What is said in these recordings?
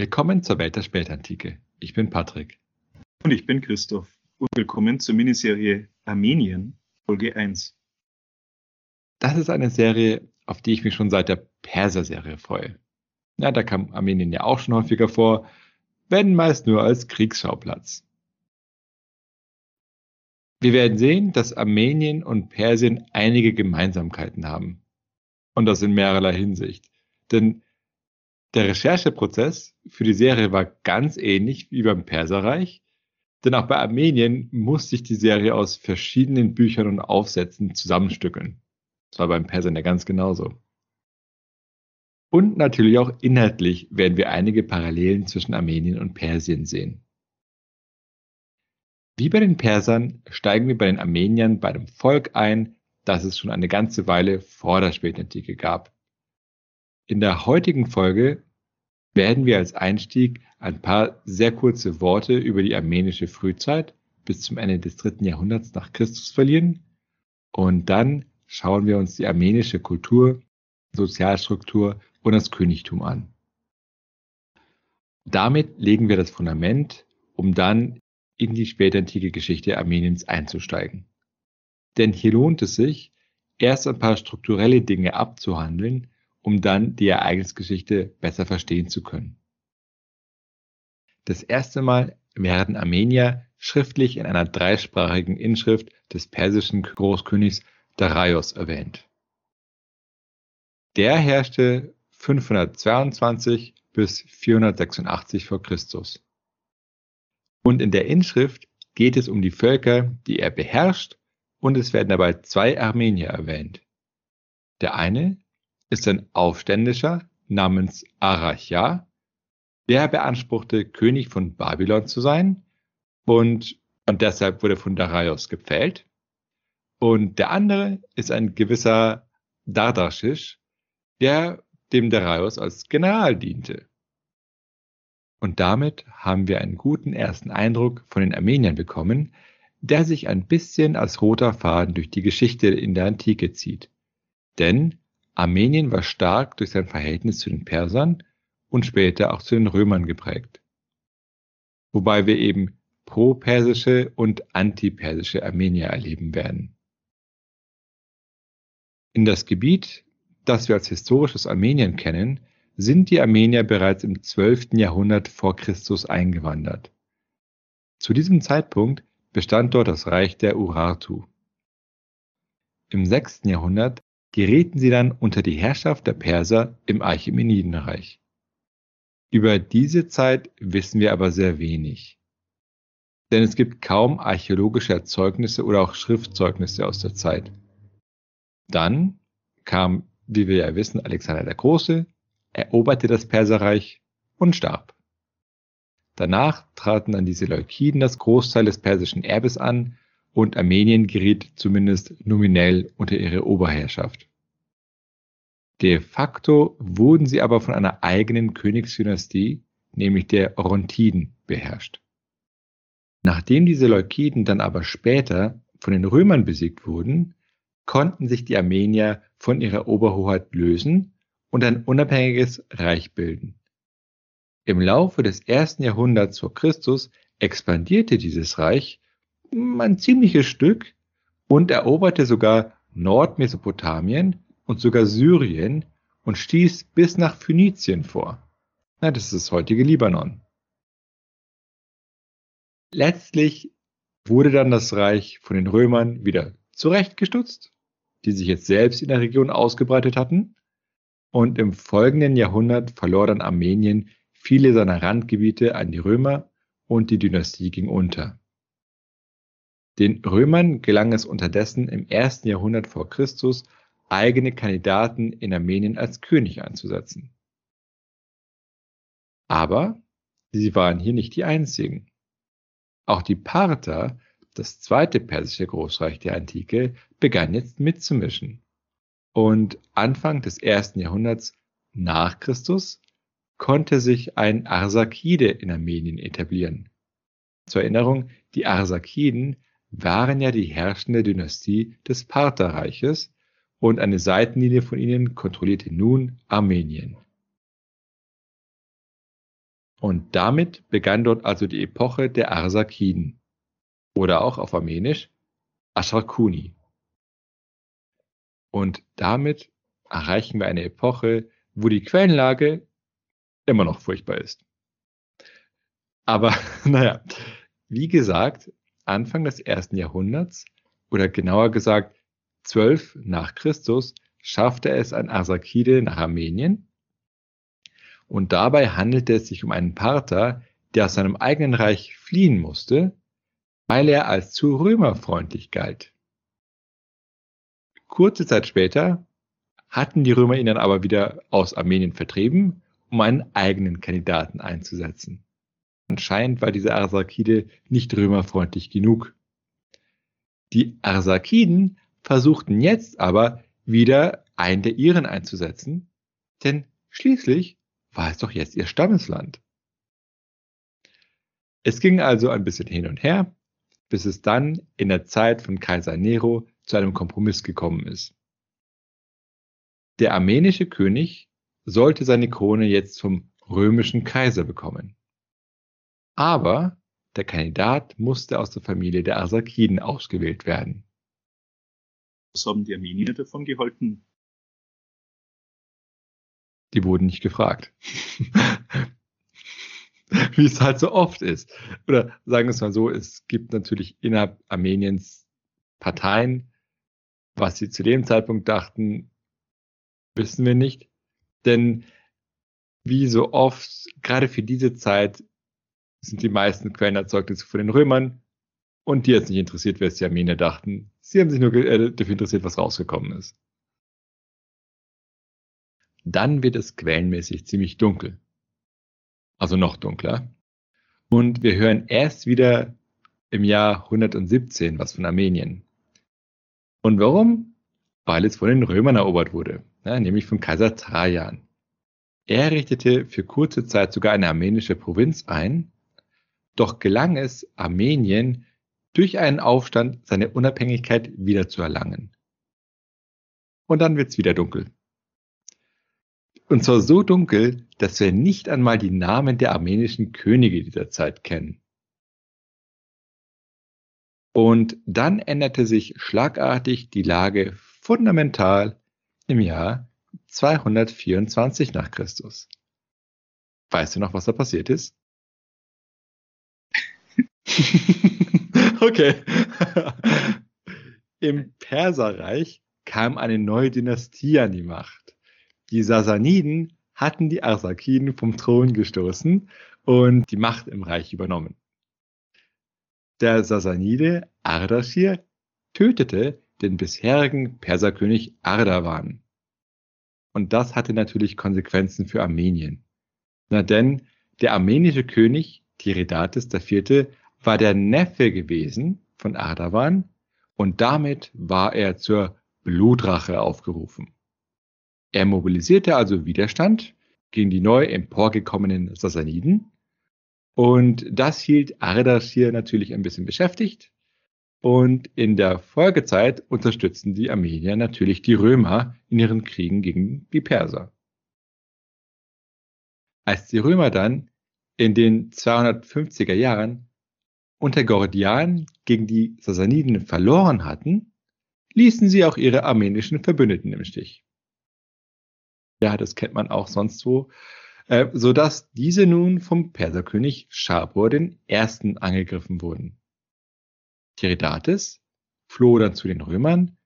Willkommen zur Welt der Spätantike. Ich bin Patrick. Und ich bin Christoph. Und willkommen zur Miniserie Armenien, Folge 1. Das ist eine Serie, auf die ich mich schon seit der Perser-Serie freue. Ja, da kam Armenien ja auch schon häufiger vor, wenn meist nur als Kriegsschauplatz. Wir werden sehen, dass Armenien und Persien einige Gemeinsamkeiten haben. Und das in mehrerlei Hinsicht. Denn der Rechercheprozess für die Serie war ganz ähnlich wie beim Perserreich, denn auch bei Armenien muss sich die Serie aus verschiedenen Büchern und Aufsätzen zusammenstückeln. Das war beim Persern ja ganz genauso. Und natürlich auch inhaltlich werden wir einige Parallelen zwischen Armenien und Persien sehen. Wie bei den Persern steigen wir bei den Armeniern bei einem Volk ein, das es schon eine ganze Weile vor der Spätantike gab. In der heutigen Folge werden wir als Einstieg ein paar sehr kurze Worte über die armenische Frühzeit bis zum Ende des dritten Jahrhunderts nach Christus verlieren und dann schauen wir uns die armenische Kultur, Sozialstruktur und das Königtum an. Damit legen wir das Fundament, um dann in die spätantike Geschichte Armeniens einzusteigen. Denn hier lohnt es sich, erst ein paar strukturelle Dinge abzuhandeln, um dann die Ereignisgeschichte besser verstehen zu können. Das erste Mal werden Armenier schriftlich in einer dreisprachigen Inschrift des persischen Großkönigs Darius erwähnt. Der herrschte 522 bis 486 vor Christus. Und in der Inschrift geht es um die Völker, die er beherrscht, und es werden dabei zwei Armenier erwähnt. Der eine ist ein Aufständischer namens Arachja, der beanspruchte, König von Babylon zu sein und, und deshalb wurde von Darius gepfählt. Und der andere ist ein gewisser Dardaschisch, der dem Darius als General diente. Und damit haben wir einen guten ersten Eindruck von den Armeniern bekommen, der sich ein bisschen als roter Faden durch die Geschichte in der Antike zieht. Denn Armenien war stark durch sein Verhältnis zu den Persern und später auch zu den Römern geprägt. Wobei wir eben pro-persische und anti-persische Armenier erleben werden. In das Gebiet, das wir als historisches Armenien kennen, sind die Armenier bereits im 12. Jahrhundert vor Christus eingewandert. Zu diesem Zeitpunkt bestand dort das Reich der Urartu. Im 6. Jahrhundert gerieten sie dann unter die Herrschaft der Perser im Achämenidenreich. Über diese Zeit wissen wir aber sehr wenig. Denn es gibt kaum archäologische Erzeugnisse oder auch Schriftzeugnisse aus der Zeit. Dann kam, wie wir ja wissen, Alexander der Große, eroberte das Perserreich und starb. Danach traten dann die Seleukiden das Großteil des persischen Erbes an und Armenien geriet zumindest nominell unter ihre Oberherrschaft. De facto wurden sie aber von einer eigenen Königsdynastie, nämlich der Orontiden, beherrscht. Nachdem die Seleukiden dann aber später von den Römern besiegt wurden, konnten sich die Armenier von ihrer Oberhoheit lösen und ein unabhängiges Reich bilden. Im Laufe des ersten Jahrhunderts vor Christus expandierte dieses Reich ein ziemliches Stück und eroberte sogar Nordmesopotamien und sogar Syrien und stieß bis nach Phönizien vor. Na, das ist das heutige Libanon. Letztlich wurde dann das Reich von den Römern wieder zurechtgestutzt, die sich jetzt selbst in der Region ausgebreitet hatten. Und im folgenden Jahrhundert verlor dann Armenien viele seiner Randgebiete an die Römer und die Dynastie ging unter. Den Römern gelang es unterdessen im ersten Jahrhundert vor Christus, eigene Kandidaten in Armenien als König einzusetzen. Aber sie waren hier nicht die einzigen. Auch die Parther, das zweite persische Großreich der Antike, begann jetzt mitzumischen. Und Anfang des ersten Jahrhunderts nach Christus konnte sich ein Arsakide in Armenien etablieren. Zur Erinnerung, die Arsakiden waren ja die herrschende Dynastie des Partherreiches und eine Seitenlinie von ihnen kontrollierte nun Armenien. Und damit begann dort also die Epoche der Arsakiden oder auch auf Armenisch Asharkuni. Und damit erreichen wir eine Epoche, wo die Quellenlage immer noch furchtbar ist. Aber naja, wie gesagt, Anfang des ersten Jahrhunderts oder genauer gesagt 12 nach Christus schaffte es ein Arsakide nach Armenien und dabei handelte es sich um einen Parther, der aus seinem eigenen Reich fliehen musste, weil er als zu römerfreundlich galt. Kurze Zeit später hatten die Römer ihn dann aber wieder aus Armenien vertrieben, um einen eigenen Kandidaten einzusetzen. Anscheinend war diese Arsakide nicht römerfreundlich genug. Die Arsakiden versuchten jetzt aber wieder einen der ihren einzusetzen, denn schließlich war es doch jetzt ihr Stammesland. Es ging also ein bisschen hin und her, bis es dann in der Zeit von Kaiser Nero zu einem Kompromiss gekommen ist. Der armenische König sollte seine Krone jetzt vom römischen Kaiser bekommen. Aber der Kandidat musste aus der Familie der Arsakiden ausgewählt werden. Was haben die Armenier davon gehalten? Die wurden nicht gefragt. Wie es halt so oft ist. Oder sagen wir es mal so, es gibt natürlich innerhalb Armeniens Parteien, was sie zu dem Zeitpunkt dachten, wissen wir nicht. Denn wie so oft, gerade für diese Zeit, sind die meisten Quellenerzeugnisse von den Römern und die jetzt nicht interessiert, wer es die Armenier dachten. Sie haben sich nur äh, dafür interessiert, was rausgekommen ist. Dann wird es quellenmäßig ziemlich dunkel. Also noch dunkler. Und wir hören erst wieder im Jahr 117 was von Armenien. Und warum? Weil es von den Römern erobert wurde, ja, nämlich von Kaiser Trajan. Er richtete für kurze Zeit sogar eine armenische Provinz ein, doch gelang es Armenien durch einen Aufstand seine Unabhängigkeit wiederzuerlangen. Und dann wird's wieder dunkel. Und zwar so dunkel, dass wir nicht einmal die Namen der armenischen Könige dieser Zeit kennen. Und dann änderte sich schlagartig die Lage fundamental im Jahr 224 nach Christus. Weißt du noch, was da passiert ist? okay. Im Perserreich kam eine neue Dynastie an die Macht. Die Sasaniden hatten die Arsakiden vom Thron gestoßen und die Macht im Reich übernommen. Der Sasanide Ardashir tötete den bisherigen Perserkönig Ardawan. Und das hatte natürlich Konsequenzen für Armenien. Na denn, der armenische König Tiridates IV. War der Neffe gewesen von Ardawan und damit war er zur Blutrache aufgerufen. Er mobilisierte also Widerstand gegen die neu emporgekommenen Sassaniden und das hielt Ardashir natürlich ein bisschen beschäftigt. Und in der Folgezeit unterstützten die Armenier natürlich die Römer in ihren Kriegen gegen die Perser. Als die Römer dann in den 250er Jahren unter Gordian gegen die Sassaniden verloren hatten, ließen sie auch ihre armenischen Verbündeten im Stich. Ja, das kennt man auch sonst wo, äh, so dass diese nun vom Perserkönig Schapur den ersten angegriffen wurden. Tiridates floh dann zu den Römern,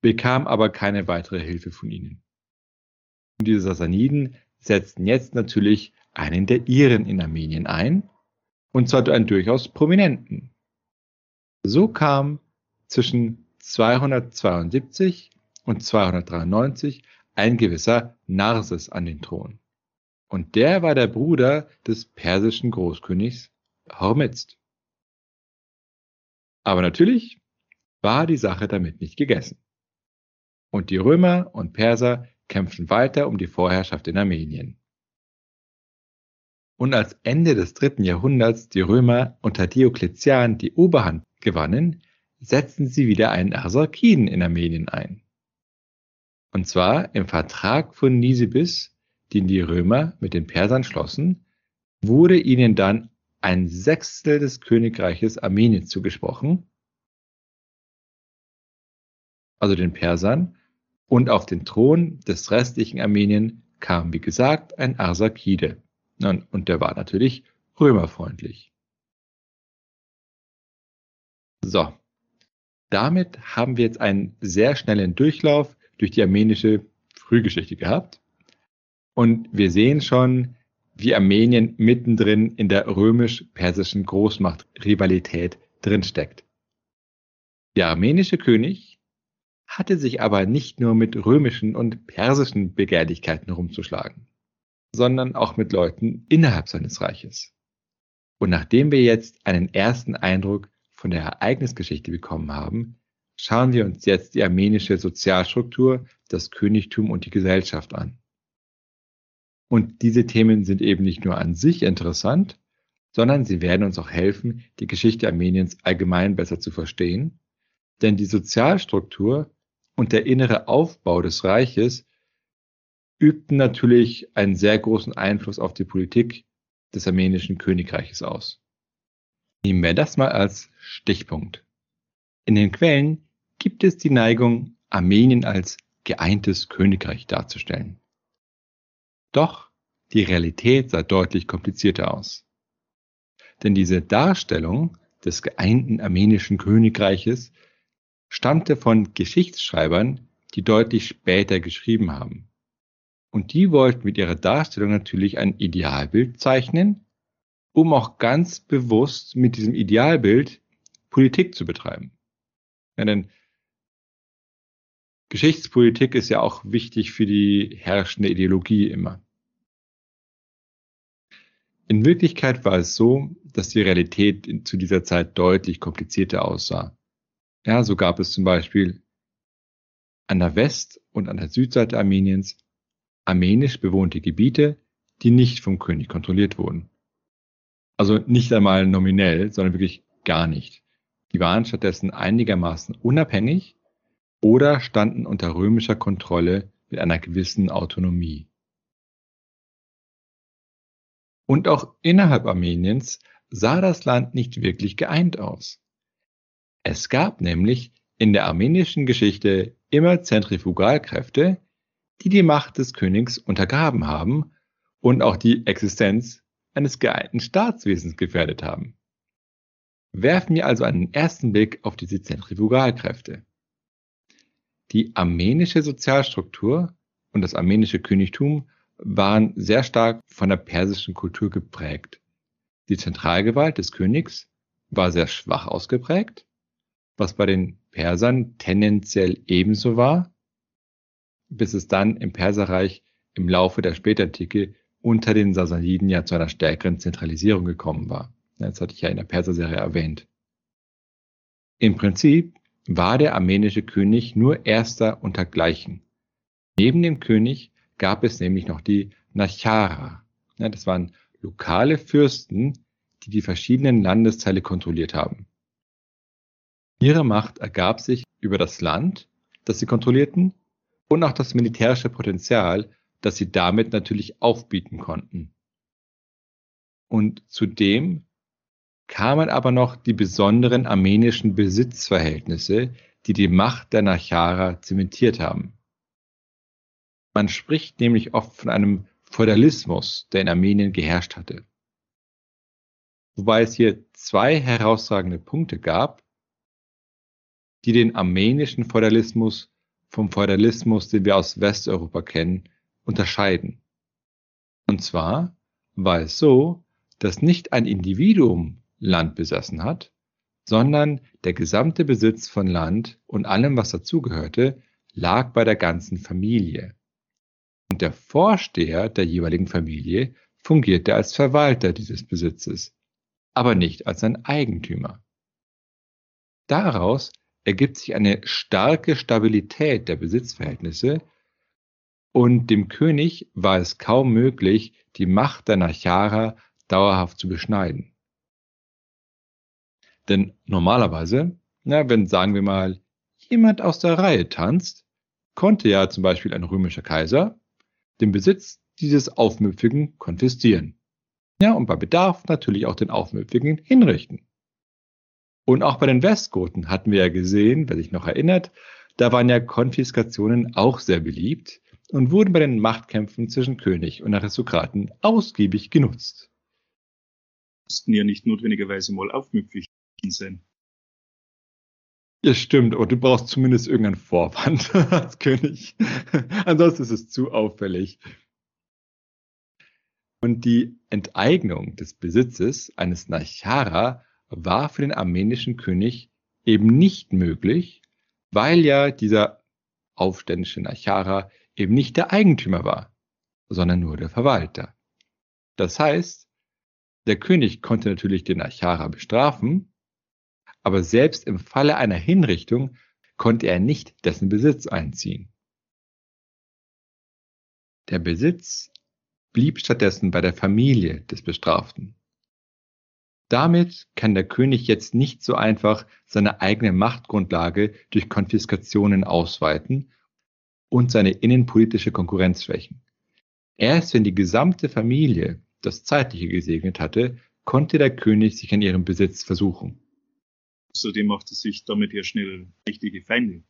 bekam aber keine weitere Hilfe von ihnen. Und diese Sassaniden setzten jetzt natürlich einen der ihren in Armenien ein, und zwar einen durchaus prominenten. So kam zwischen 272 und 293 ein gewisser Narses an den Thron. Und der war der Bruder des persischen Großkönigs Hormizd. Aber natürlich war die Sache damit nicht gegessen. Und die Römer und Perser kämpften weiter um die Vorherrschaft in Armenien. Und als Ende des dritten Jahrhunderts die Römer unter Diokletian die Oberhand gewannen, setzten sie wieder einen Arsakiden in Armenien ein. Und zwar im Vertrag von Nisibis, den die Römer mit den Persern schlossen, wurde ihnen dann ein Sechstel des Königreiches Armenien zugesprochen, also den Persern, und auf den Thron des restlichen Armenien kam, wie gesagt, ein Arsakide. Und der war natürlich römerfreundlich. So, damit haben wir jetzt einen sehr schnellen Durchlauf durch die armenische Frühgeschichte gehabt. Und wir sehen schon, wie Armenien mittendrin in der römisch-persischen Großmacht-Rivalität drinsteckt. Der armenische König hatte sich aber nicht nur mit römischen und persischen Begehrlichkeiten rumzuschlagen, sondern auch mit Leuten innerhalb seines Reiches. Und nachdem wir jetzt einen ersten Eindruck von der Ereignisgeschichte bekommen haben, schauen wir uns jetzt die armenische Sozialstruktur, das Königtum und die Gesellschaft an. Und diese Themen sind eben nicht nur an sich interessant, sondern sie werden uns auch helfen, die Geschichte Armeniens allgemein besser zu verstehen. Denn die Sozialstruktur und der innere Aufbau des Reiches übten natürlich einen sehr großen Einfluss auf die Politik des armenischen Königreiches aus. Nehmen wir das mal als Stichpunkt. In den Quellen gibt es die Neigung, Armenien als geeintes Königreich darzustellen. Doch die Realität sah deutlich komplizierter aus. Denn diese Darstellung des geeinten armenischen Königreiches stammte von Geschichtsschreibern, die deutlich später geschrieben haben. Und die wollten mit ihrer Darstellung natürlich ein Idealbild zeichnen, um auch ganz bewusst mit diesem Idealbild Politik zu betreiben. Ja, denn Geschichtspolitik ist ja auch wichtig für die herrschende Ideologie immer. In Wirklichkeit war es so, dass die Realität zu dieser Zeit deutlich komplizierter aussah. Ja, so gab es zum Beispiel an der West- und an der Südseite Armeniens armenisch bewohnte Gebiete, die nicht vom König kontrolliert wurden. Also nicht einmal nominell, sondern wirklich gar nicht. Die waren stattdessen einigermaßen unabhängig oder standen unter römischer Kontrolle mit einer gewissen Autonomie. Und auch innerhalb Armeniens sah das Land nicht wirklich geeint aus. Es gab nämlich in der armenischen Geschichte immer Zentrifugalkräfte, die die Macht des Königs untergraben haben und auch die Existenz eines geeinten Staatswesens gefährdet haben. Werfen wir also einen ersten Blick auf diese Zentrifugalkräfte. Die armenische Sozialstruktur und das armenische Königtum waren sehr stark von der persischen Kultur geprägt. Die Zentralgewalt des Königs war sehr schwach ausgeprägt, was bei den Persern tendenziell ebenso war, bis es dann im Perserreich im Laufe der Spätantike unter den Sassaniden ja zu einer stärkeren Zentralisierung gekommen war. Das hatte ich ja in der Perserserie erwähnt. Im Prinzip war der armenische König nur erster unter Gleichen. Neben dem König gab es nämlich noch die Nachara. Das waren lokale Fürsten, die die verschiedenen Landesteile kontrolliert haben. Ihre Macht ergab sich über das Land, das sie kontrollierten, und auch das militärische Potenzial, das sie damit natürlich aufbieten konnten. Und zudem kamen aber noch die besonderen armenischen Besitzverhältnisse, die die Macht der Nachara zementiert haben. Man spricht nämlich oft von einem Feudalismus, der in Armenien geherrscht hatte. Wobei es hier zwei herausragende Punkte gab, die den armenischen Feudalismus vom Feudalismus, den wir aus Westeuropa kennen, unterscheiden. Und zwar war es so, dass nicht ein Individuum Land besessen hat, sondern der gesamte Besitz von Land und allem, was dazugehörte, lag bei der ganzen Familie und der Vorsteher der jeweiligen Familie fungierte als Verwalter dieses Besitzes, aber nicht als sein Eigentümer. Daraus ergibt sich eine starke Stabilität der Besitzverhältnisse und dem König war es kaum möglich, die Macht der Nachara dauerhaft zu beschneiden. Denn normalerweise, na, wenn sagen wir mal, jemand aus der Reihe tanzt, konnte ja zum Beispiel ein römischer Kaiser den Besitz dieses Aufmüpfigen konfiszieren. Ja, und bei Bedarf natürlich auch den Aufmüpfigen hinrichten. Und auch bei den Westgoten hatten wir ja gesehen, wer sich noch erinnert, da waren ja Konfiskationen auch sehr beliebt und wurden bei den Machtkämpfen zwischen König und Aristokraten ausgiebig genutzt. Mussten ja nicht notwendigerweise mal aufmüpfig sein. Ja, stimmt, aber du brauchst zumindest irgendeinen Vorwand als König. Ansonsten ist es zu auffällig. Und die Enteignung des Besitzes eines Nachara war für den armenischen König eben nicht möglich, weil ja dieser aufständische Nachara eben nicht der Eigentümer war, sondern nur der Verwalter. Das heißt, der König konnte natürlich den Nachara bestrafen, aber selbst im Falle einer Hinrichtung konnte er nicht dessen Besitz einziehen. Der Besitz blieb stattdessen bei der Familie des Bestraften. Damit kann der König jetzt nicht so einfach seine eigene Machtgrundlage durch Konfiskationen ausweiten und seine innenpolitische Konkurrenz schwächen. Erst wenn die gesamte Familie das Zeitliche gesegnet hatte, konnte der König sich an ihrem Besitz versuchen. Außerdem machte sich damit ja schnell richtige Feinde.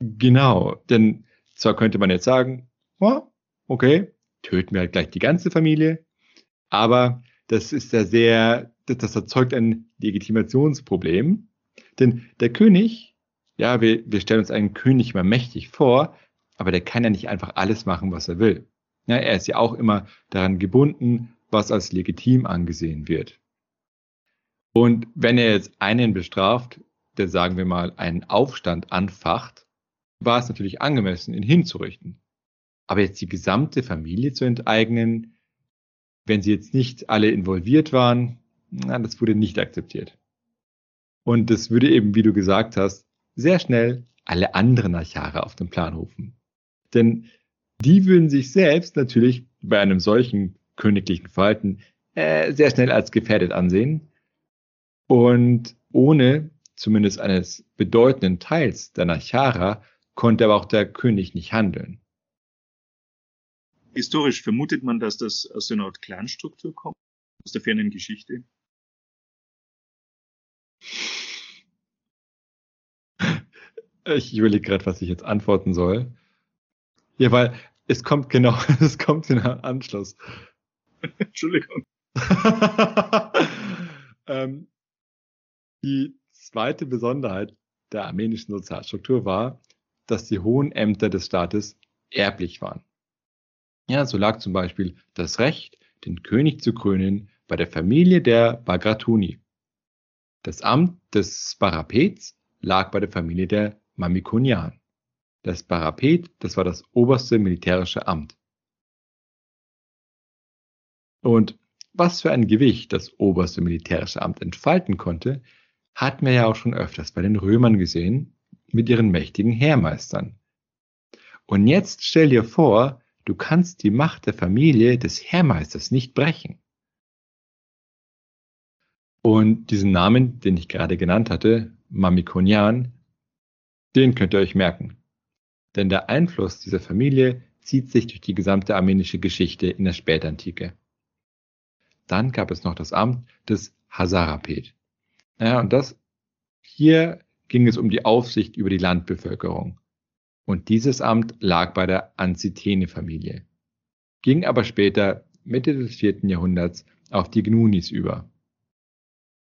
Genau, denn zwar könnte man jetzt sagen, okay, töten wir halt gleich die ganze Familie, aber das ist ja sehr, das erzeugt ein Legitimationsproblem. Denn der König, ja, wir, wir stellen uns einen König mal mächtig vor, aber der kann ja nicht einfach alles machen, was er will. Ja, er ist ja auch immer daran gebunden, was als legitim angesehen wird. Und wenn er jetzt einen bestraft, der sagen wir mal einen Aufstand anfacht, war es natürlich angemessen, ihn hinzurichten. Aber jetzt die gesamte Familie zu enteignen, wenn sie jetzt nicht alle involviert waren, na, das wurde nicht akzeptiert. Und das würde eben, wie du gesagt hast, sehr schnell alle anderen Archare auf den Plan rufen. Denn die würden sich selbst natürlich bei einem solchen königlichen Verhalten äh, sehr schnell als gefährdet ansehen. Und ohne zumindest eines bedeutenden Teils der Nachara konnte aber auch der König nicht handeln. Historisch vermutet man, dass das aus einer Art Clanstruktur kommt, aus der fernen Geschichte. Ich überlege gerade, was ich jetzt antworten soll. Ja, weil es kommt genau, es kommt in Anschluss. Entschuldigung. ähm, die zweite Besonderheit der armenischen Sozialstruktur war, dass die hohen Ämter des Staates erblich waren. Ja, so lag zum Beispiel das Recht, den König zu krönen, bei der Familie der Bagratuni. Das Amt des Sparapets lag bei der Familie der Mamikonian. Das Sparapet, das war das oberste militärische Amt. Und was für ein Gewicht das oberste militärische Amt entfalten konnte, hatten wir ja auch schon öfters bei den Römern gesehen, mit ihren mächtigen Heermeistern. Und jetzt stell dir vor, Du kannst die Macht der Familie des Herrmeisters nicht brechen. Und diesen Namen, den ich gerade genannt hatte, Mamikonian, den könnt ihr euch merken. Denn der Einfluss dieser Familie zieht sich durch die gesamte armenische Geschichte in der Spätantike. Dann gab es noch das Amt des Hazarapet. Ja, und das, hier ging es um die Aufsicht über die Landbevölkerung und dieses Amt lag bei der Anzitene-Familie, ging aber später, Mitte des vierten Jahrhunderts, auf die Gnunis über.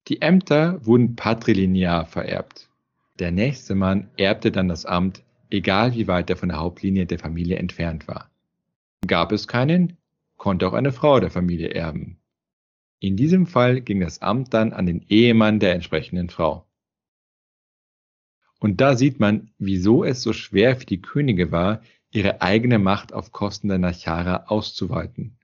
Die Ämter wurden patrilinear vererbt. Der nächste Mann erbte dann das Amt, egal wie weit er von der Hauptlinie der Familie entfernt war. Gab es keinen, konnte auch eine Frau der Familie erben. In diesem Fall ging das Amt dann an den Ehemann der entsprechenden Frau. Und da sieht man, wieso es so schwer für die Könige war, ihre eigene Macht auf Kosten der Nachara auszuweiten.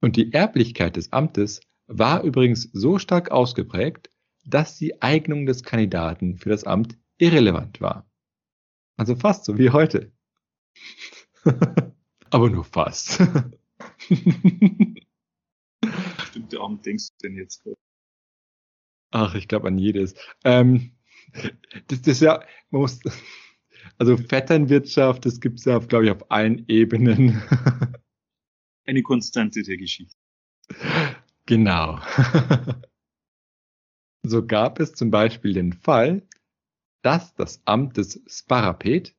Und die Erblichkeit des Amtes war übrigens so stark ausgeprägt, dass die Eignung des Kandidaten für das Amt irrelevant war. Also fast so wie heute. Aber nur fast. Bestimmte Amt denkst du denn jetzt? Ach, ich glaube an jedes. Ähm, das, das ist ja, man muss, also Vetternwirtschaft, das gibt es ja, glaube ich, auf allen Ebenen. Eine Konstante der Geschichte. Genau. so gab es zum Beispiel den Fall, dass das Amt des Sparapet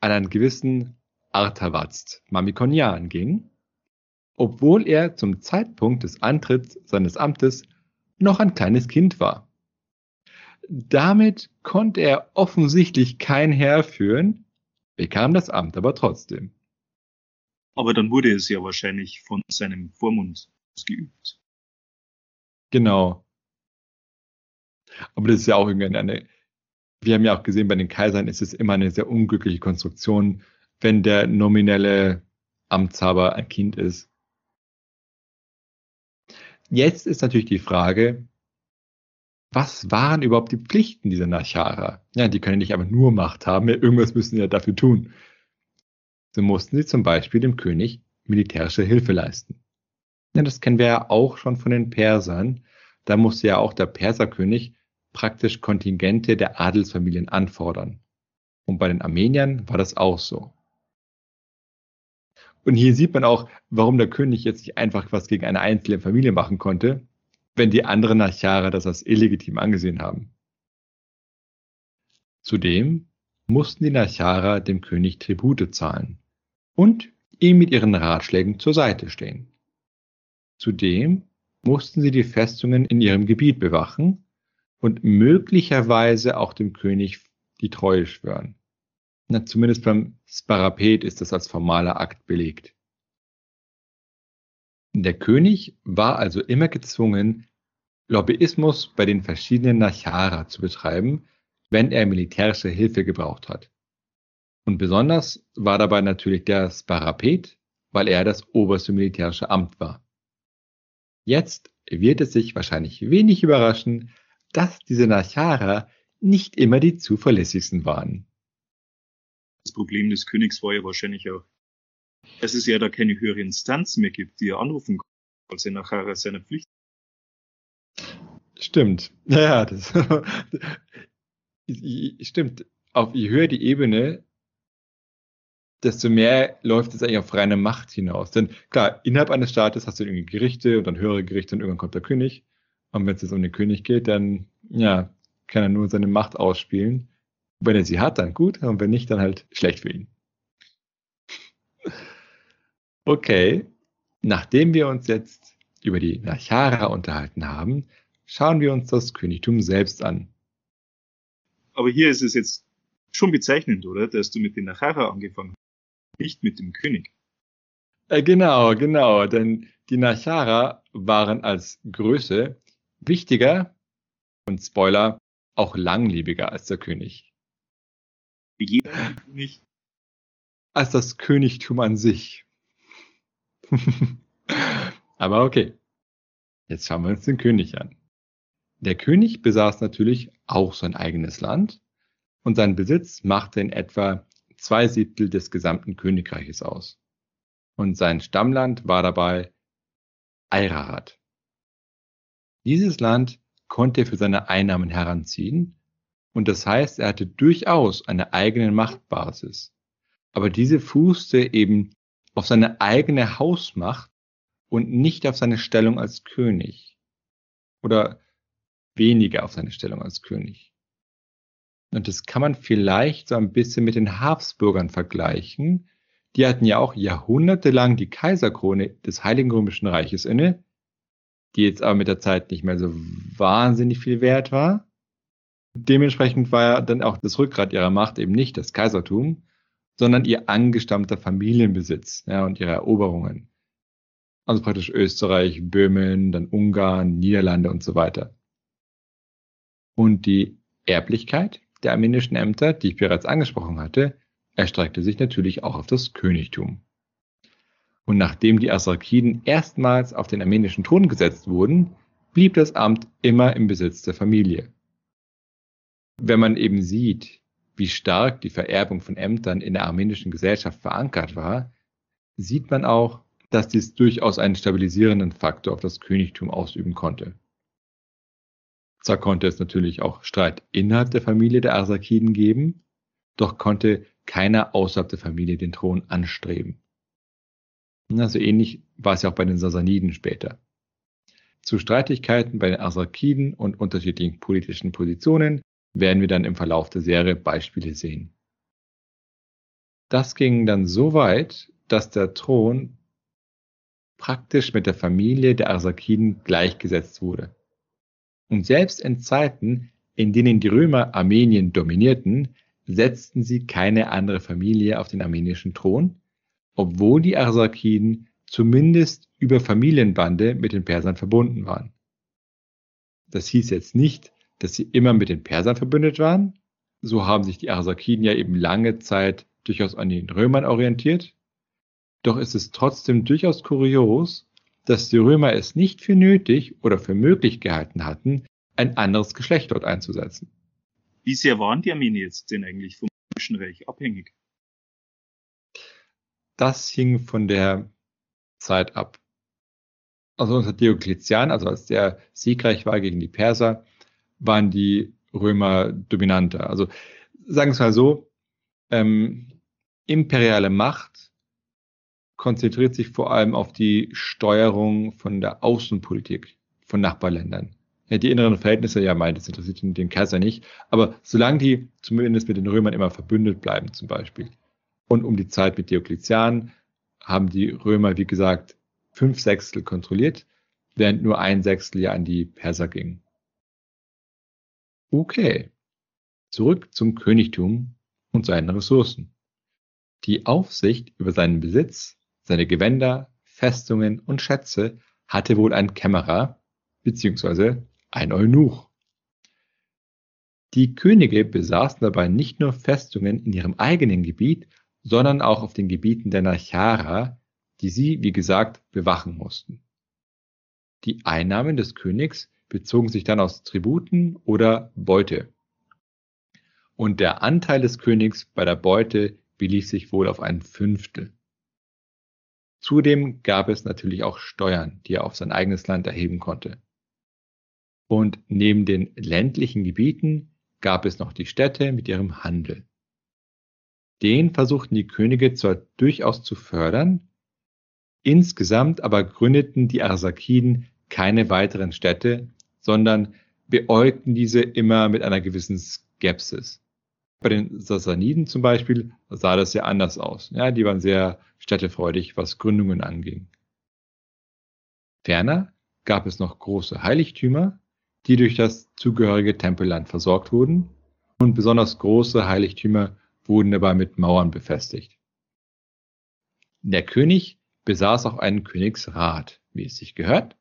an einen gewissen Artavast Mamikonian ging, obwohl er zum Zeitpunkt des Antritts seines Amtes noch ein kleines Kind war. Damit konnte er offensichtlich kein Heer führen, bekam das Amt aber trotzdem. Aber dann wurde es ja wahrscheinlich von seinem Vormund ausgeübt. Genau. Aber das ist ja auch irgendwie eine, wir haben ja auch gesehen, bei den Kaisern ist es immer eine sehr unglückliche Konstruktion, wenn der nominelle Amtshaber ein Kind ist. Jetzt ist natürlich die Frage, was waren überhaupt die Pflichten dieser Nachara? Ja, die können nicht einfach nur Macht haben, irgendwas müssen sie ja dafür tun. So mussten sie zum Beispiel dem König militärische Hilfe leisten. Ja, das kennen wir ja auch schon von den Persern. Da musste ja auch der Perserkönig praktisch Kontingente der Adelsfamilien anfordern. Und bei den Armeniern war das auch so. Und hier sieht man auch, warum der König jetzt nicht einfach was gegen eine einzelne Familie machen konnte, wenn die anderen Nachjahre das als illegitim angesehen haben. Zudem mussten die Nachjahrer dem König Tribute zahlen und ihm mit ihren Ratschlägen zur Seite stehen. Zudem mussten sie die Festungen in ihrem Gebiet bewachen und möglicherweise auch dem König die Treue schwören. Na, zumindest beim Sparapet ist das als formaler Akt belegt. Der König war also immer gezwungen, Lobbyismus bei den verschiedenen Nachara zu betreiben, wenn er militärische Hilfe gebraucht hat. Und besonders war dabei natürlich der Sparapet, weil er das oberste militärische Amt war. Jetzt wird es sich wahrscheinlich wenig überraschen, dass diese Nachara nicht immer die zuverlässigsten waren. Das Problem des Königs war ja wahrscheinlich auch, dass es ja da keine höhere Instanz mehr gibt, die er anrufen kann, als er nachher seiner Pflicht. Stimmt. Ja, das stimmt. Auf je höher die Ebene, desto mehr läuft es eigentlich auf reine Macht hinaus. Denn klar, innerhalb eines Staates hast du irgendwie Gerichte und dann höhere Gerichte und irgendwann kommt der König. Und wenn es jetzt um den König geht, dann ja, kann er nur seine Macht ausspielen. Wenn er sie hat, dann gut, und wenn nicht, dann halt schlecht für ihn. Okay, nachdem wir uns jetzt über die Nachara unterhalten haben, schauen wir uns das Königtum selbst an. Aber hier ist es jetzt schon bezeichnend, oder? Dass du mit den Nachara angefangen hast, nicht mit dem König. Äh, genau, genau, denn die Nachara waren als Größe wichtiger und Spoiler auch langlebiger als der König jeder König. Als das Königtum an sich. Aber okay. Jetzt schauen wir uns den König an. Der König besaß natürlich auch sein eigenes Land und sein Besitz machte in etwa zwei Siebtel des gesamten Königreiches aus. Und sein Stammland war dabei Ayrarat. Dieses Land konnte er für seine Einnahmen heranziehen und das heißt, er hatte durchaus eine eigene Machtbasis. Aber diese fußte eben auf seine eigene Hausmacht und nicht auf seine Stellung als König. Oder weniger auf seine Stellung als König. Und das kann man vielleicht so ein bisschen mit den Habsburgern vergleichen. Die hatten ja auch jahrhundertelang die Kaiserkrone des Heiligen Römischen Reiches inne, die jetzt aber mit der Zeit nicht mehr so wahnsinnig viel wert war. Dementsprechend war ja dann auch das Rückgrat ihrer Macht eben nicht das Kaisertum, sondern ihr angestammter Familienbesitz ja, und ihre Eroberungen. Also praktisch Österreich, Böhmen, dann Ungarn, Niederlande und so weiter. Und die Erblichkeit der armenischen Ämter, die ich bereits angesprochen hatte, erstreckte sich natürlich auch auf das Königtum. Und nachdem die Arsakiden erstmals auf den armenischen Thron gesetzt wurden, blieb das Amt immer im Besitz der Familie wenn man eben sieht, wie stark die Vererbung von Ämtern in der armenischen Gesellschaft verankert war, sieht man auch, dass dies durchaus einen stabilisierenden Faktor auf das Königtum ausüben konnte. Zwar konnte es natürlich auch Streit innerhalb der Familie der Arsakiden geben, doch konnte keiner außerhalb der Familie den Thron anstreben. Also ähnlich war es ja auch bei den Sasaniden später. Zu Streitigkeiten bei den Arsakiden und unterschiedlichen politischen Positionen werden wir dann im Verlauf der Serie Beispiele sehen. Das ging dann so weit, dass der Thron praktisch mit der Familie der Arsakiden gleichgesetzt wurde. Und selbst in Zeiten, in denen die Römer Armenien dominierten, setzten sie keine andere Familie auf den armenischen Thron, obwohl die Arsakiden zumindest über Familienbande mit den Persern verbunden waren. Das hieß jetzt nicht, dass sie immer mit den Persern verbündet waren. So haben sich die Arsakiden ja eben lange Zeit durchaus an den Römern orientiert. Doch ist es trotzdem durchaus kurios, dass die Römer es nicht für nötig oder für möglich gehalten hatten, ein anderes Geschlecht dort einzusetzen. Wie sehr waren die Armenier jetzt denn eigentlich vom Römischen Reich abhängig? Das hing von der Zeit ab. Also unter Diokletian, also als der siegreich war gegen die Perser, waren die Römer dominanter. Also sagen wir es mal so, ähm, imperiale Macht konzentriert sich vor allem auf die Steuerung von der Außenpolitik von Nachbarländern. Ja, die inneren Verhältnisse, ja, meint, das interessiert den, Kaiser nicht. Aber solange die zumindest mit den Römern immer verbündet bleiben, zum Beispiel. Und um die Zeit mit Diokletian haben die Römer, wie gesagt, fünf Sechstel kontrolliert, während nur ein Sechstel ja an die Perser ging. Okay, zurück zum Königtum und seinen Ressourcen. Die Aufsicht über seinen Besitz, seine Gewänder, Festungen und Schätze hatte wohl ein Kämmerer bzw. ein Eunuch. Die Könige besaßen dabei nicht nur Festungen in ihrem eigenen Gebiet, sondern auch auf den Gebieten der Nachara, die sie, wie gesagt, bewachen mussten. Die Einnahmen des Königs bezogen sich dann aus Tributen oder Beute. Und der Anteil des Königs bei der Beute belief sich wohl auf ein Fünftel. Zudem gab es natürlich auch Steuern, die er auf sein eigenes Land erheben konnte. Und neben den ländlichen Gebieten gab es noch die Städte mit ihrem Handel. Den versuchten die Könige zwar durchaus zu fördern, insgesamt aber gründeten die Arsakiden keine weiteren Städte, sondern beäugten diese immer mit einer gewissen Skepsis. Bei den Sassaniden zum Beispiel sah das ja anders aus. Ja, die waren sehr städtefreudig, was Gründungen anging. Ferner gab es noch große Heiligtümer, die durch das zugehörige Tempelland versorgt wurden, und besonders große Heiligtümer wurden dabei mit Mauern befestigt. Der König besaß auch einen Königsrat, wie es sich gehört,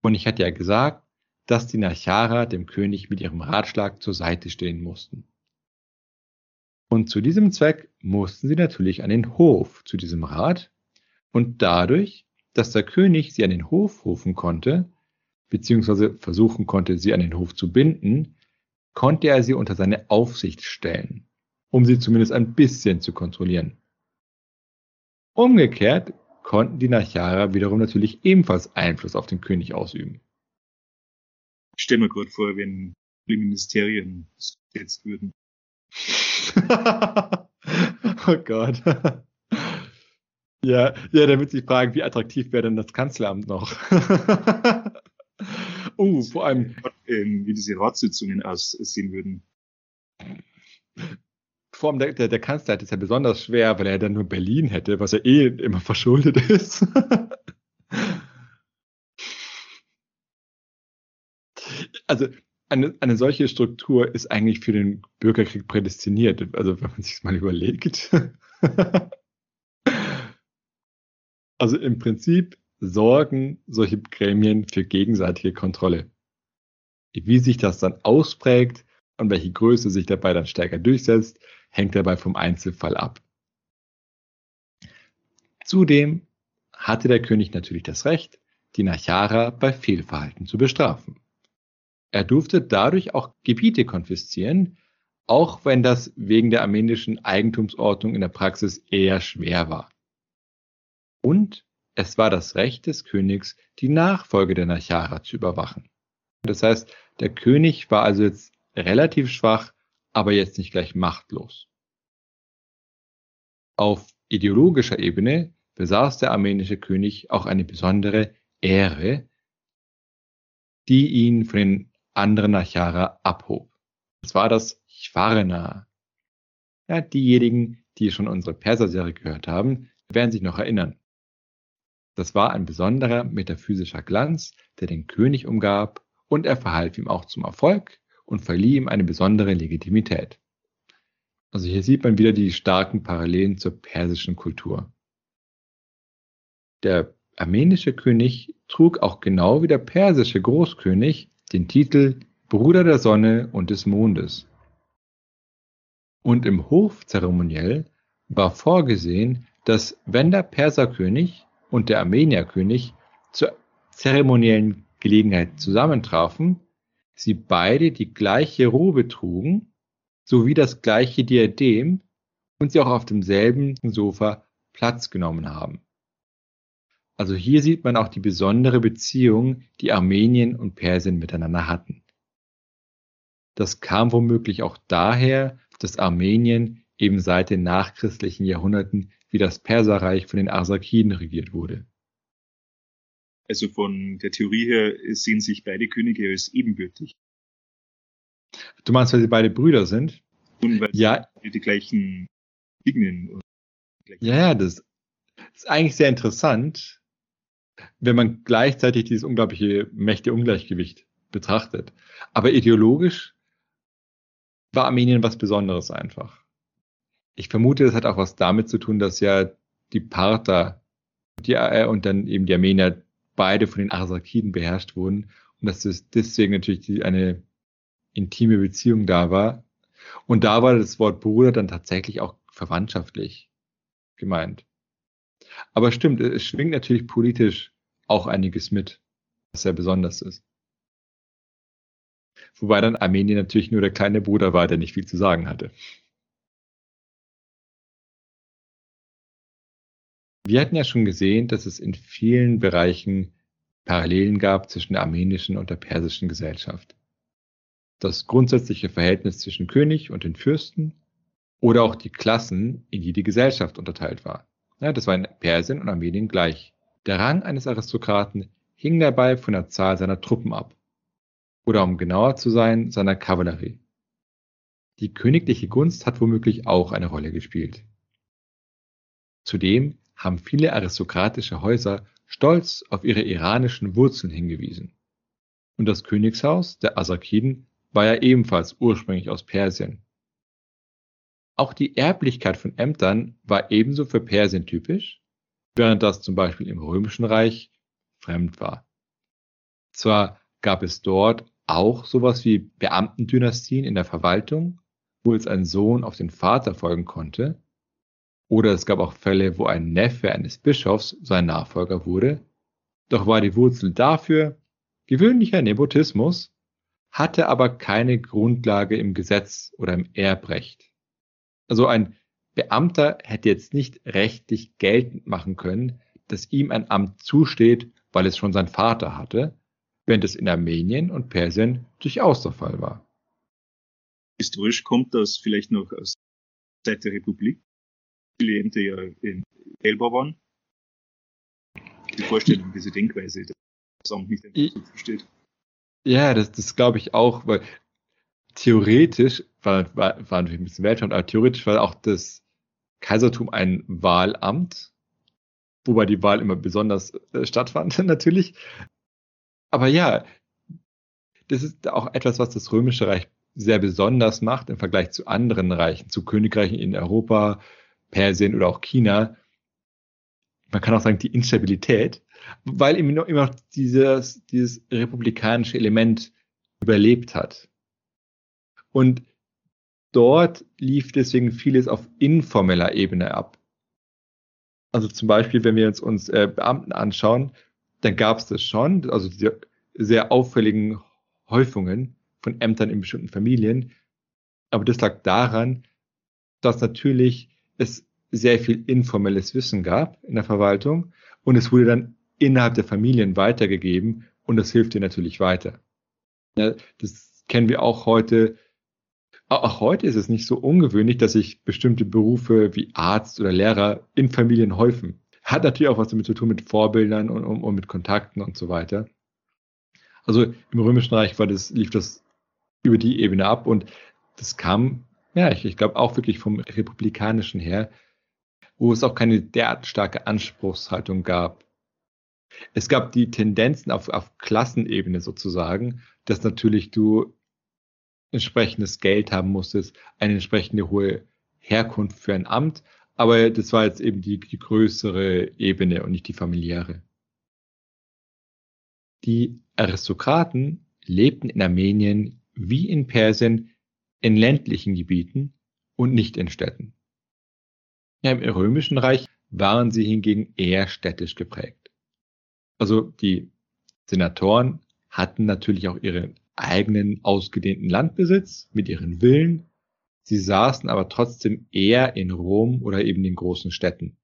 und ich hatte ja gesagt, dass die Nachara dem König mit ihrem Ratschlag zur Seite stehen mussten. Und zu diesem Zweck mussten sie natürlich an den Hof zu diesem Rat und dadurch, dass der König sie an den Hof rufen konnte, beziehungsweise versuchen konnte, sie an den Hof zu binden, konnte er sie unter seine Aufsicht stellen, um sie zumindest ein bisschen zu kontrollieren. Umgekehrt konnten die Nachara wiederum natürlich ebenfalls Einfluss auf den König ausüben. Ich stelle mir gerade vor, wenn die Ministerien jetzt würden. oh Gott. Ja, ja, damit sich fragen, wie attraktiv wäre denn das Kanzleramt noch? oh, vor allem. Ähm, wie diese Ratssitzungen aussehen würden. Vor allem der, der, der Kanzler hat es ja besonders schwer, weil er dann nur Berlin hätte, was ja eh immer verschuldet ist. also eine, eine solche Struktur ist eigentlich für den Bürgerkrieg prädestiniert. Also wenn man sich mal überlegt. also im Prinzip sorgen solche Gremien für gegenseitige Kontrolle. Wie sich das dann ausprägt und welche Größe sich dabei dann stärker durchsetzt, hängt dabei vom Einzelfall ab. Zudem hatte der König natürlich das Recht, die Nachara bei Fehlverhalten zu bestrafen. Er durfte dadurch auch Gebiete konfiszieren, auch wenn das wegen der armenischen Eigentumsordnung in der Praxis eher schwer war. Und es war das Recht des Königs, die Nachfolge der Nachara zu überwachen. Das heißt, der König war also jetzt relativ schwach, aber jetzt nicht gleich machtlos. Auf ideologischer Ebene besaß der armenische König auch eine besondere Ehre, die ihn von den anderen Nachara abhob. Das war das Chwarna. Ja, diejenigen, die schon unsere Perser-Serie gehört haben, werden sich noch erinnern. Das war ein besonderer metaphysischer Glanz, der den König umgab, und er verhalf ihm auch zum Erfolg und verlieh ihm eine besondere Legitimität. Also hier sieht man wieder die starken Parallelen zur persischen Kultur. Der armenische König trug auch genau wie der persische Großkönig den Titel Bruder der Sonne und des Mondes. Und im Hofzeremoniell war vorgesehen, dass wenn der Perserkönig und der Armenierkönig zur zeremoniellen Gelegenheit zusammentrafen, sie beide die gleiche Robe trugen, sowie das gleiche Diadem und sie auch auf demselben Sofa Platz genommen haben. Also hier sieht man auch die besondere Beziehung, die Armenien und Persien miteinander hatten. Das kam womöglich auch daher, dass Armenien eben seit den nachchristlichen Jahrhunderten wie das Perserreich von den Arsakiden regiert wurde. Also von der Theorie her sehen sich beide Könige als ebenbürtig. Du meinst, weil sie beide Brüder sind? Und weil ja. sie die gleichen. Ja, ja, das ist eigentlich sehr interessant, wenn man gleichzeitig dieses unglaubliche Mächte-Ungleichgewicht betrachtet. Aber ideologisch war Armenien was Besonderes einfach. Ich vermute, das hat auch was damit zu tun, dass ja die Parther die, äh, und dann eben die Armenier beide von den Arsakiden beherrscht wurden und dass es deswegen natürlich die, eine intime Beziehung da war. Und da war das Wort Bruder dann tatsächlich auch verwandtschaftlich gemeint. Aber stimmt, es schwingt natürlich politisch auch einiges mit, was sehr besonders ist. Wobei dann Armenien natürlich nur der kleine Bruder war, der nicht viel zu sagen hatte. Wir hatten ja schon gesehen, dass es in vielen Bereichen Parallelen gab zwischen der armenischen und der persischen Gesellschaft. Das grundsätzliche Verhältnis zwischen König und den Fürsten oder auch die Klassen, in die die Gesellschaft unterteilt war. Ja, das war in Persien und Armenien gleich. Der Rang eines Aristokraten hing dabei von der Zahl seiner Truppen ab. Oder um genauer zu sein, seiner Kavallerie. Die königliche Gunst hat womöglich auch eine Rolle gespielt. Zudem haben viele aristokratische Häuser stolz auf ihre iranischen Wurzeln hingewiesen. Und das Königshaus der Asakiden war ja ebenfalls ursprünglich aus Persien. Auch die Erblichkeit von Ämtern war ebenso für Persien typisch, während das zum Beispiel im Römischen Reich fremd war. Zwar gab es dort auch sowas wie Beamtendynastien in der Verwaltung, wo jetzt ein Sohn auf den Vater folgen konnte, oder es gab auch Fälle, wo ein Neffe eines Bischofs sein Nachfolger wurde. Doch war die Wurzel dafür gewöhnlicher Nepotismus, hatte aber keine Grundlage im Gesetz oder im Erbrecht. Also ein Beamter hätte jetzt nicht rechtlich geltend machen können, dass ihm ein Amt zusteht, weil es schon sein Vater hatte, während es in Armenien und Persien durchaus der Fall war. Historisch kommt das vielleicht noch aus Zeit der Republik. Klienten ja in wählbar waren. Die Vorstellung, diese Denkweise, dass das Amt nicht so versteht. Ja, das, das glaube ich auch, weil theoretisch war, war, war natürlich ein bisschen Weltstand, aber theoretisch war auch das Kaisertum ein Wahlamt, wobei die Wahl immer besonders äh, stattfand, natürlich. Aber ja, das ist auch etwas, was das Römische Reich sehr besonders macht im Vergleich zu anderen Reichen, zu Königreichen in Europa, Persien oder auch China. Man kann auch sagen, die Instabilität, weil eben immer noch dieses, dieses republikanische Element überlebt hat. Und dort lief deswegen vieles auf informeller Ebene ab. Also zum Beispiel, wenn wir uns, uns äh, Beamten anschauen, dann gab es das schon, also diese sehr auffälligen Häufungen von Ämtern in bestimmten Familien. Aber das lag daran, dass natürlich es sehr viel informelles Wissen gab in der Verwaltung und es wurde dann innerhalb der Familien weitergegeben und das hilft dir natürlich weiter. Ja, das kennen wir auch heute. Auch heute ist es nicht so ungewöhnlich, dass sich bestimmte Berufe wie Arzt oder Lehrer in Familien häufen. Hat natürlich auch was damit zu tun mit Vorbildern und, und, und mit Kontakten und so weiter. Also im Römischen Reich war das, lief das über die Ebene ab und das kam, ja, ich, ich glaube auch wirklich vom Republikanischen her, wo es auch keine derart starke Anspruchshaltung gab. Es gab die Tendenzen auf, auf Klassenebene sozusagen, dass natürlich du entsprechendes Geld haben musstest, eine entsprechende hohe Herkunft für ein Amt, aber das war jetzt eben die, die größere Ebene und nicht die familiäre. Die Aristokraten lebten in Armenien wie in Persien in ländlichen Gebieten und nicht in Städten. Im Römischen Reich waren sie hingegen eher städtisch geprägt. Also die Senatoren hatten natürlich auch ihren eigenen ausgedehnten Landbesitz mit ihren Villen. Sie saßen aber trotzdem eher in Rom oder eben den großen Städten.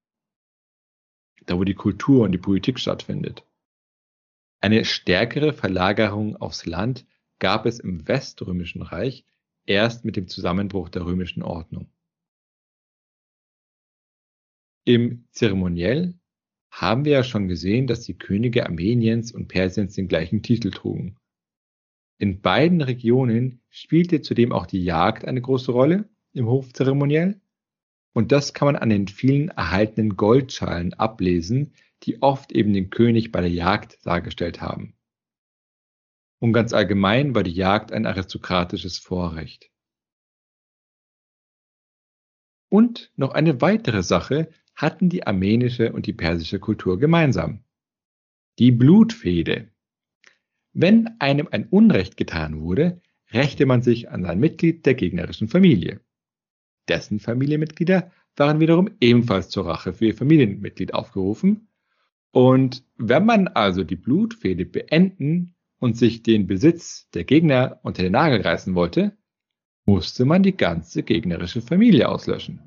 Da wo die Kultur und die Politik stattfindet. Eine stärkere Verlagerung aufs Land gab es im Weströmischen Reich erst mit dem Zusammenbruch der römischen Ordnung. Im Zeremoniell haben wir ja schon gesehen, dass die Könige Armeniens und Persiens den gleichen Titel trugen. In beiden Regionen spielte zudem auch die Jagd eine große Rolle im Hofzeremoniell. Und das kann man an den vielen erhaltenen Goldschalen ablesen, die oft eben den König bei der Jagd dargestellt haben. Und ganz allgemein war die Jagd ein aristokratisches Vorrecht. Und noch eine weitere Sache hatten die armenische und die persische Kultur gemeinsam. Die Blutfehde. Wenn einem ein Unrecht getan wurde, rächte man sich an ein Mitglied der gegnerischen Familie. Dessen Familienmitglieder waren wiederum ebenfalls zur Rache für ihr Familienmitglied aufgerufen. Und wenn man also die Blutfehde beenden und sich den Besitz der Gegner unter den Nagel reißen wollte, musste man die ganze gegnerische Familie auslöschen.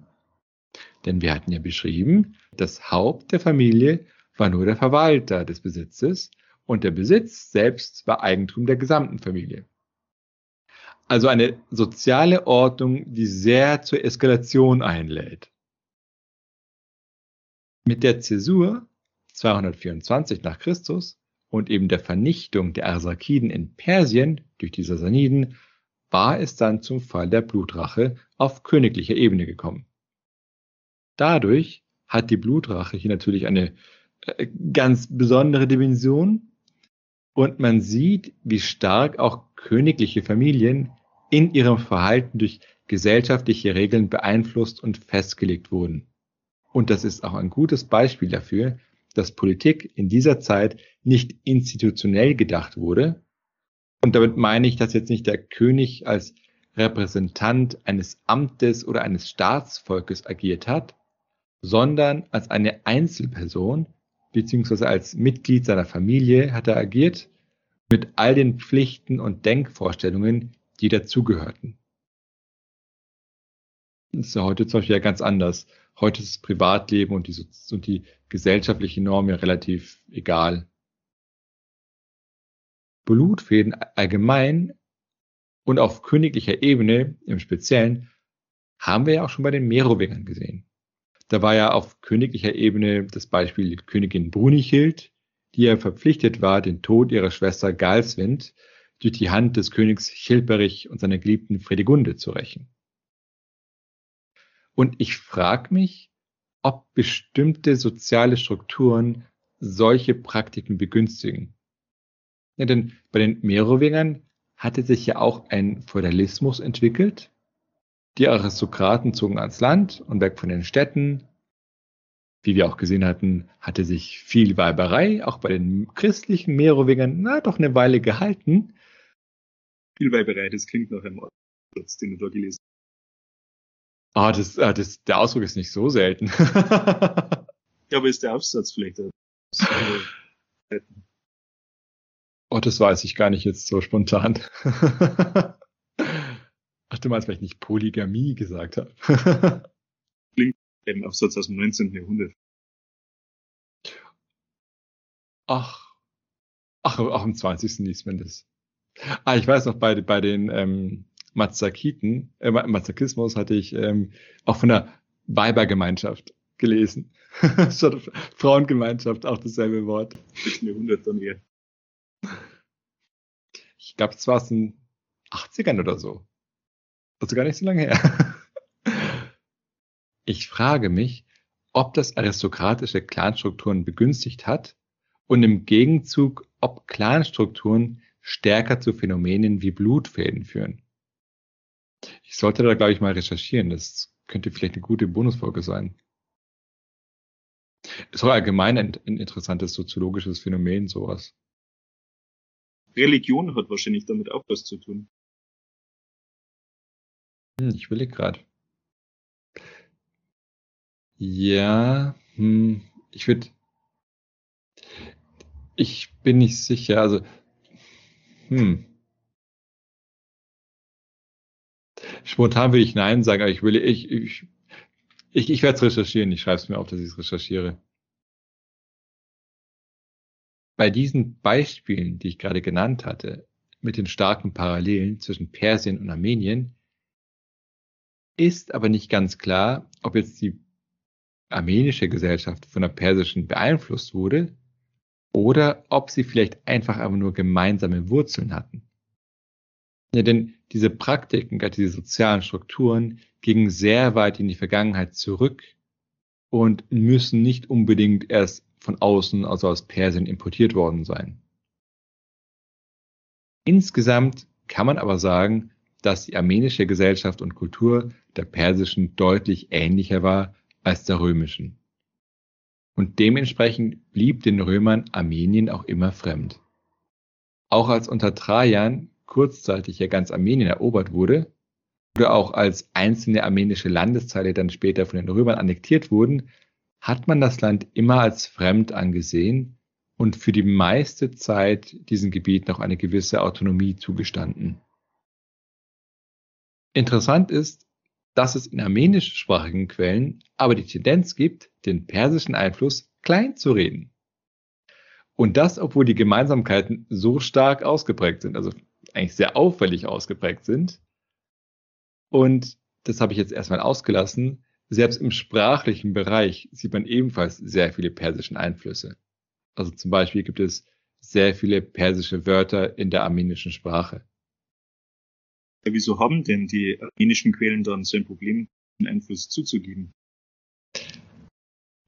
Denn wir hatten ja beschrieben, das Haupt der Familie war nur der Verwalter des Besitzes und der Besitz selbst war Eigentum der gesamten Familie. Also eine soziale Ordnung, die sehr zur Eskalation einlädt. Mit der Zäsur 224 nach Christus und eben der Vernichtung der Arsakiden in Persien durch die Sassaniden war es dann zum Fall der Blutrache auf königlicher Ebene gekommen. Dadurch hat die Blutrache hier natürlich eine äh, ganz besondere Dimension und man sieht, wie stark auch königliche Familien in ihrem Verhalten durch gesellschaftliche Regeln beeinflusst und festgelegt wurden. Und das ist auch ein gutes Beispiel dafür, dass Politik in dieser Zeit nicht institutionell gedacht wurde. Und damit meine ich, dass jetzt nicht der König als Repräsentant eines Amtes oder eines Staatsvolkes agiert hat, sondern als eine Einzelperson beziehungsweise als Mitglied seiner Familie hat er agiert, mit all den Pflichten und Denkvorstellungen, die dazugehörten. Das ist ja heute zum Beispiel ja ganz anders. Heute ist das Privatleben und die, und die gesellschaftliche Norm ja relativ egal. Blutfäden allgemein und auf königlicher Ebene im Speziellen haben wir ja auch schon bei den Merowingern gesehen. Da war ja auf königlicher Ebene das Beispiel Königin Brunichild, die ja verpflichtet war, den Tod ihrer Schwester Galswind durch die Hand des Königs Chilperich und seiner geliebten Fredegunde zu rächen. Und ich frage mich, ob bestimmte soziale Strukturen solche Praktiken begünstigen. Ja, denn bei den Merowingern hatte sich ja auch ein Feudalismus entwickelt. Die Aristokraten zogen ans Land und weg von den Städten. Wie wir auch gesehen hatten, hatte sich viel Weiberei auch bei den christlichen Merowingern na doch eine Weile gehalten. Viel Weiberei, das klingt nach einem Satz, den du da gelesen hast. Ah, das, ah, das, der Ausdruck ist nicht so selten. ja, aber ist der Aufsatz vielleicht? oh, das weiß ich gar nicht jetzt so spontan. Ach, du meinst, weil ich nicht Polygamie gesagt habe. Klingt im Aufsatz aus dem 19. Jahrhundert. Ach, ach, auch im 20. liest man das. Ah, ich weiß noch, bei, bei den ähm, Mazakiten, äh, Mazakismus hatte ich ähm, auch von der Weibergemeinschaft. gelesen. Statt Frauengemeinschaft auch dasselbe Wort. 16. Jahrhundert dann eher. Ich glaube, es war es in 80ern oder so. Also gar nicht so lange her. Ich frage mich, ob das aristokratische Clanstrukturen begünstigt hat und im Gegenzug, ob Clanstrukturen stärker zu Phänomenen wie Blutfäden führen. Ich sollte da, glaube ich, mal recherchieren. Das könnte vielleicht eine gute Bonusfolge sein. Ist auch allgemein ein, ein interessantes soziologisches Phänomen, sowas. Religion hat wahrscheinlich damit auch was zu tun. Hm, ich will gerade. Ja, hm, ich würde. Ich bin nicht sicher. Also, hm. Spontan würde ich Nein sagen, aber ich will, ich, ich, ich, ich werde es recherchieren. Ich schreibe es mir auf, dass ich es recherchiere. Bei diesen Beispielen, die ich gerade genannt hatte, mit den starken Parallelen zwischen Persien und Armenien, ist aber nicht ganz klar, ob jetzt die armenische Gesellschaft von der persischen beeinflusst wurde oder ob sie vielleicht einfach aber nur gemeinsame Wurzeln hatten. Ja, denn diese Praktiken, gerade diese sozialen Strukturen, gingen sehr weit in die Vergangenheit zurück und müssen nicht unbedingt erst von außen, also aus Persien, importiert worden sein. Insgesamt kann man aber sagen, dass die armenische Gesellschaft und Kultur der persischen deutlich ähnlicher war als der römischen. Und dementsprechend blieb den Römern Armenien auch immer fremd. Auch als unter Trajan kurzzeitig ja ganz Armenien erobert wurde, oder auch als einzelne armenische Landesteile dann später von den Römern annektiert wurden, hat man das Land immer als fremd angesehen und für die meiste Zeit diesem Gebiet noch eine gewisse Autonomie zugestanden. Interessant ist, dass es in armenischsprachigen Quellen aber die Tendenz gibt, den persischen Einfluss klein zu reden. Und das, obwohl die Gemeinsamkeiten so stark ausgeprägt sind, also eigentlich sehr auffällig ausgeprägt sind. Und das habe ich jetzt erstmal ausgelassen. Selbst im sprachlichen Bereich sieht man ebenfalls sehr viele persischen Einflüsse. Also zum Beispiel gibt es sehr viele persische Wörter in der armenischen Sprache. Wieso haben denn die armenischen Quellen dann so ein Problem, einen Einfluss zuzugeben?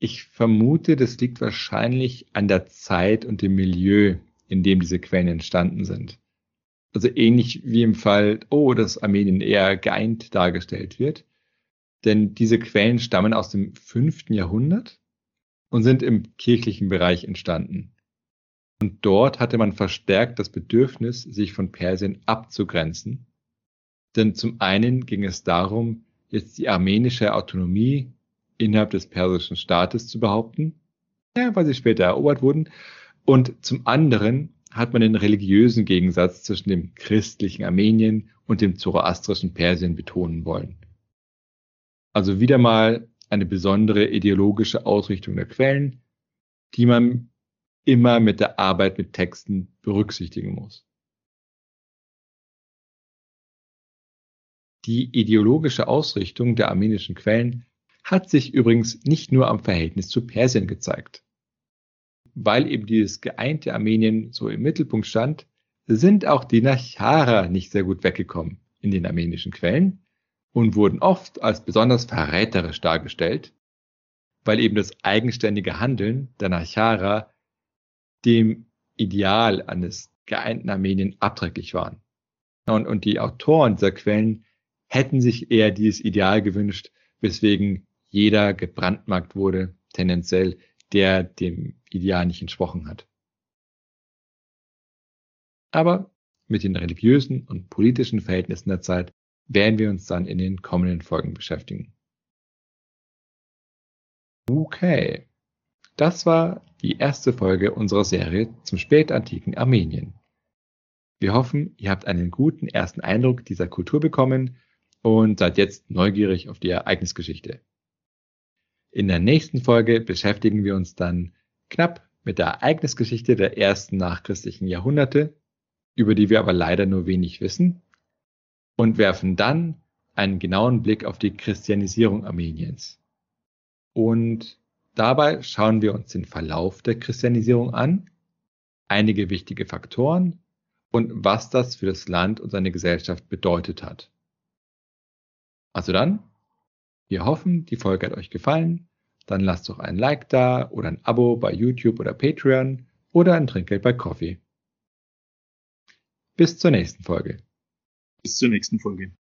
Ich vermute, das liegt wahrscheinlich an der Zeit und dem Milieu, in dem diese Quellen entstanden sind. Also ähnlich wie im Fall, oh, dass Armenien eher geeint dargestellt wird. Denn diese Quellen stammen aus dem fünften Jahrhundert und sind im kirchlichen Bereich entstanden. Und dort hatte man verstärkt das Bedürfnis, sich von Persien abzugrenzen. Denn zum einen ging es darum, jetzt die armenische Autonomie innerhalb des persischen Staates zu behaupten, ja, weil sie später erobert wurden. Und zum anderen hat man den religiösen Gegensatz zwischen dem christlichen Armenien und dem zoroastrischen Persien betonen wollen. Also wieder mal eine besondere ideologische Ausrichtung der Quellen, die man immer mit der Arbeit mit Texten berücksichtigen muss. Die ideologische Ausrichtung der armenischen Quellen hat sich übrigens nicht nur am Verhältnis zu Persien gezeigt weil eben dieses geeinte Armenien so im Mittelpunkt stand, sind auch die Nachara nicht sehr gut weggekommen in den armenischen Quellen und wurden oft als besonders verräterisch dargestellt, weil eben das eigenständige Handeln der Nachara dem Ideal eines geeinten Armenien abträglich waren. Und, und die Autoren dieser Quellen hätten sich eher dieses Ideal gewünscht, weswegen jeder gebrandmarkt wurde, tendenziell der dem Ideal nicht entsprochen hat. Aber mit den religiösen und politischen Verhältnissen der Zeit werden wir uns dann in den kommenden Folgen beschäftigen. Okay, das war die erste Folge unserer Serie zum spätantiken Armenien. Wir hoffen, ihr habt einen guten ersten Eindruck dieser Kultur bekommen und seid jetzt neugierig auf die Ereignisgeschichte. In der nächsten Folge beschäftigen wir uns dann knapp mit der Ereignisgeschichte der ersten nachchristlichen Jahrhunderte, über die wir aber leider nur wenig wissen, und werfen dann einen genauen Blick auf die Christianisierung Armeniens. Und dabei schauen wir uns den Verlauf der Christianisierung an, einige wichtige Faktoren und was das für das Land und seine Gesellschaft bedeutet hat. Also dann, wir hoffen, die Folge hat euch gefallen. Dann lasst doch ein Like da oder ein Abo bei YouTube oder Patreon oder ein Trinkgeld bei Coffee. Bis zur nächsten Folge. Bis zur nächsten Folge.